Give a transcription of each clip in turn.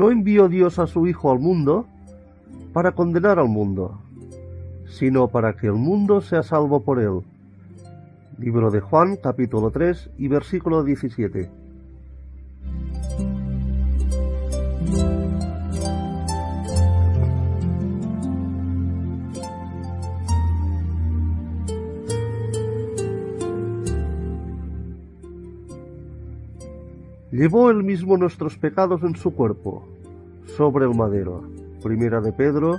No envió Dios a su Hijo al mundo para condenar al mundo, sino para que el mundo sea salvo por él. Libro de Juan, capítulo 3 y versículo 17. Llevó él mismo nuestros pecados en su cuerpo, sobre el madero. Primera de Pedro,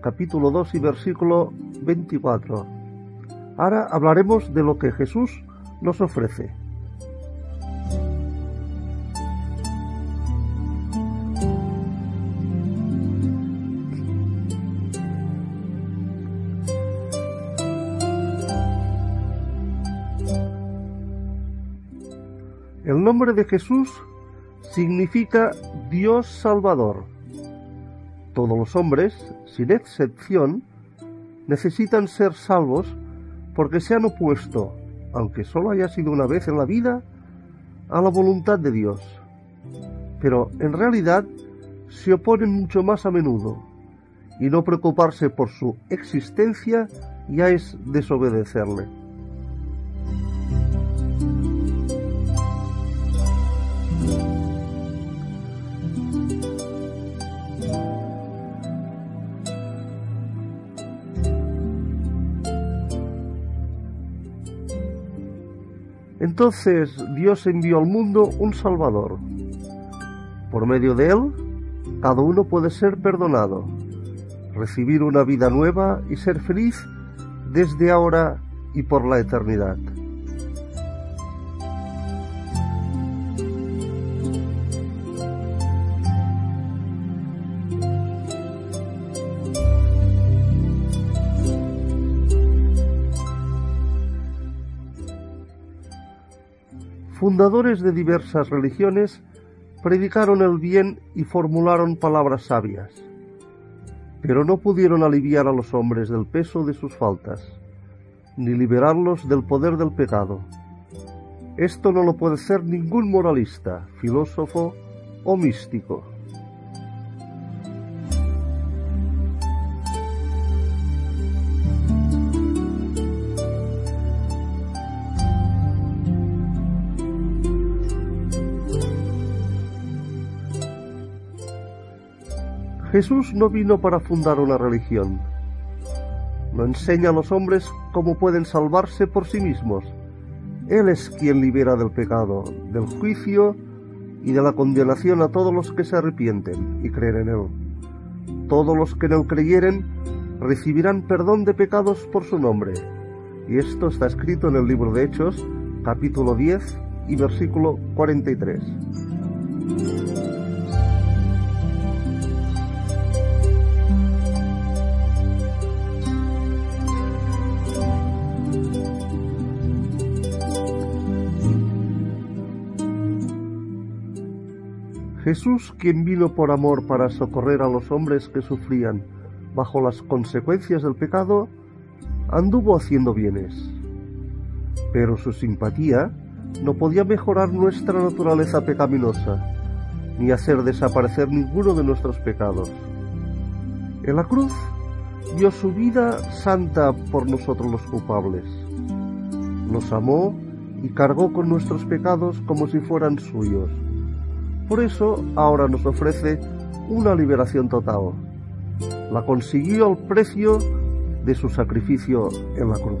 capítulo 2 y versículo 24. Ahora hablaremos de lo que Jesús nos ofrece. El nombre de Jesús significa Dios Salvador. Todos los hombres, sin excepción, necesitan ser salvos porque se han opuesto, aunque solo haya sido una vez en la vida, a la voluntad de Dios. Pero en realidad se oponen mucho más a menudo, y no preocuparse por su existencia ya es desobedecerle. Entonces Dios envió al mundo un Salvador. Por medio de él, cada uno puede ser perdonado, recibir una vida nueva y ser feliz desde ahora y por la eternidad. Fundadores de diversas religiones predicaron el bien y formularon palabras sabias, pero no pudieron aliviar a los hombres del peso de sus faltas, ni liberarlos del poder del pecado. Esto no lo puede ser ningún moralista, filósofo o místico. Jesús no vino para fundar una religión. No enseña a los hombres cómo pueden salvarse por sí mismos. Él es quien libera del pecado, del juicio y de la condenación a todos los que se arrepienten y creen en Él. Todos los que Él creyeren recibirán perdón de pecados por su nombre. Y esto está escrito en el libro de Hechos, capítulo 10 y versículo 43. Jesús, quien vino por amor para socorrer a los hombres que sufrían bajo las consecuencias del pecado, anduvo haciendo bienes. Pero su simpatía no podía mejorar nuestra naturaleza pecaminosa, ni hacer desaparecer ninguno de nuestros pecados. En la cruz dio su vida santa por nosotros los culpables. Nos amó y cargó con nuestros pecados como si fueran suyos por eso ahora nos ofrece una liberación total. La consiguió al precio de su sacrificio en la cruz.